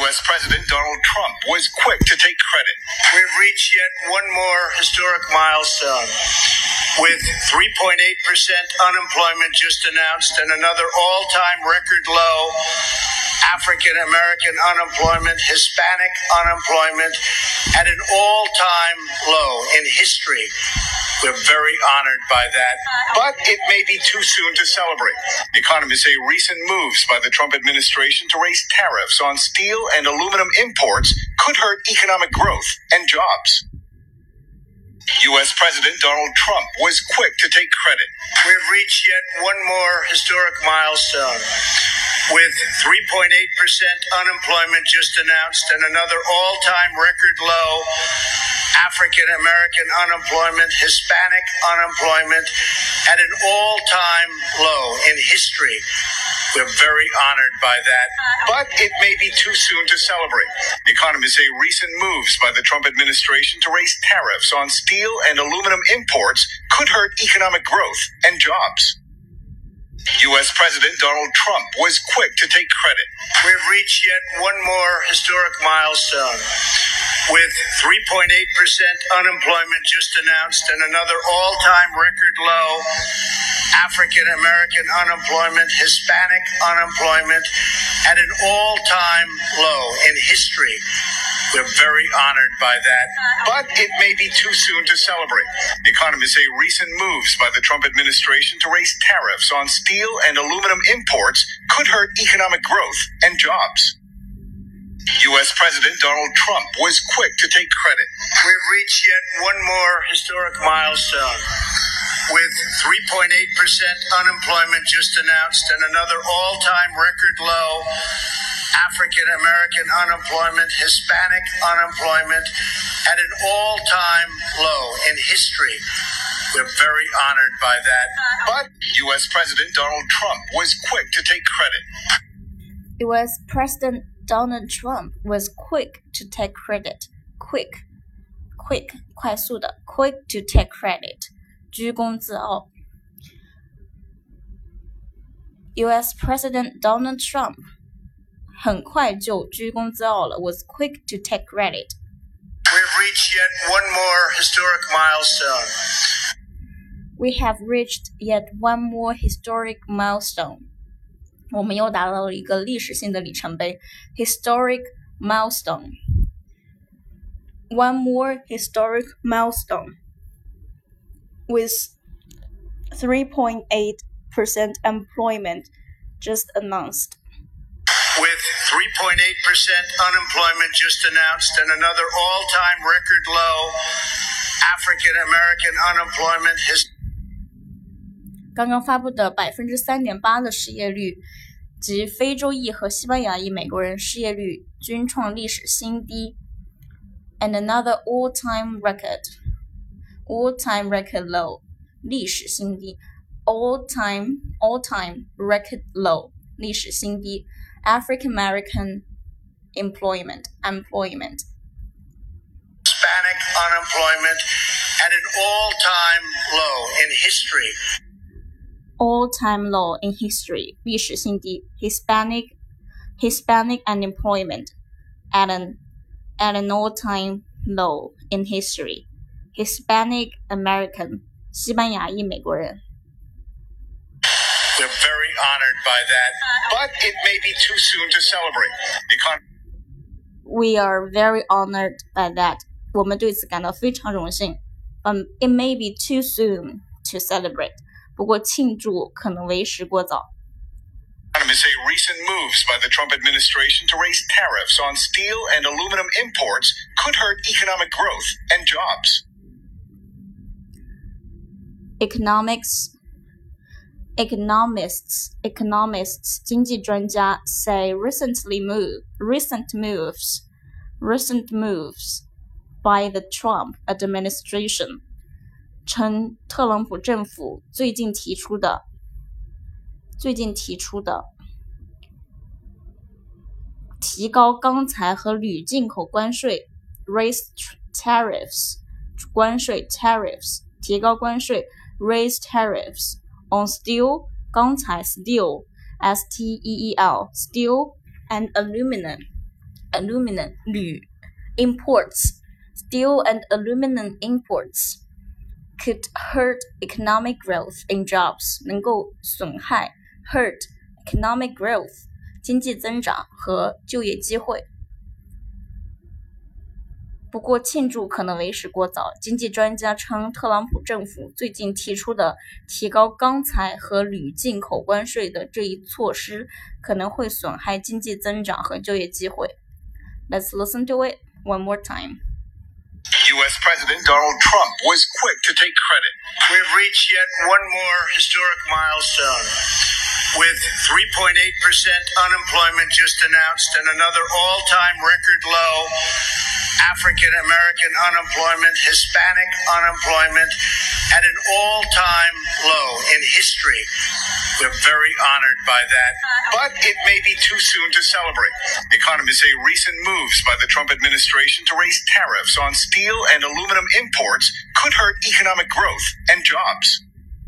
U.S. President Donald Trump was quick to take credit. We've reached yet one more historic milestone. With 3.8% unemployment just announced and another all time record low, African American unemployment, Hispanic unemployment at an all time low in history. We're very honored by that. But it may be too soon to celebrate. Economists say recent moves by the Trump administration to raise tariffs on steel and aluminum imports could hurt economic growth and jobs. U.S. President Donald Trump was quick to take credit. We've reached yet one more historic milestone. With 3.8% unemployment just announced and another all time record low, African American unemployment, Hispanic unemployment at an all time in history. We're very honored by that. But it may be too soon to celebrate. Economists say recent moves by the Trump administration to raise tariffs on steel and aluminum imports could hurt economic growth and jobs. U.S. President Donald Trump was quick to take credit. We've reached yet one more historic milestone. With 3.8% unemployment just announced and another all time record low, African American unemployment, Hispanic unemployment at an all time low in history. We're very honored by that. But it may be too soon to celebrate. Economists say recent moves by the Trump administration to raise tariffs on steel and aluminum imports could hurt economic growth and jobs. U.S. President Donald Trump was quick to take credit. We've reached yet one more historic milestone. With 3.8% unemployment just announced and another all time record low, African American unemployment, Hispanic unemployment at an all time low in history. We're very honored by that. But U.S. President Donald Trump was quick to take credit. U.S. President Donald Trump was quick to take credit. Quick, quick, 快速的，quick to take credit，居功自傲。U.S. President Donald Trump 很快就居功自傲了，was quick to take credit. We've reached yet one more historic milestone. We have reached yet one more historic milestone. 我们又达到了一个历史性的里程碑，historic milestone. One more historic milestone with 3.8% employment just announced. With 3.8% unemployment just announced and another all time record low, African American unemployment has 刚刚发布的百分之三点八的失业率 及非洲裔和西班牙裔美国人失业率均创历史新低，and another all-time record, all-time record low，历史新低，all-time all-time record low，历史新低，African American employment employment Hispanic unemployment at an all-time low in history. All-time low in history，历史性低，Hispanic Hispanic unemployment at an at an all-time low in history. Hispanic American，西班牙裔美国人。 We're very honored by that. But it may be too soon to celebrate. Econ- We are very honored by that. 我们对此感到非常荣幸。Um, it may be too soon to celebrate. 不过庆祝可能为时过早。 Economists say recent moves by the Trump administration to raise tariffs on steel and aluminum imports could hurt economic growth and jobs. Economics economists economists 经济专家 say recently move recent moves recent moves by the Trump administration 称特朗普政府最近提出的最近提出的提高钢材和铝进口关税 raise tariffs 关税 tariffs 提高关税 raise tariffs on steel 钢材 steel s t e e l steel and aluminum aluminum 铝 imports steel and aluminum imports could hurt economic growth in jobs 能够损害 hurt economic growth 经济增长和就业机会。不过，庆祝可能为时过早。经济专家称，特朗普政府最近提出的提高钢材和铝进口关税的这一措施，可能会损害经济增长和就业机会。Let's listen to it one more time. U.S. President Donald Trump was quick to take credit. We've reached yet one more historic milestone. With 3.8% unemployment just announced and another all time record low African American unemployment, Hispanic unemployment at an all time low in history. We're very honored by that. But it may be too soon to celebrate. Economists say recent moves by the Trump administration to raise tariffs on steel and aluminum imports could hurt economic growth and jobs.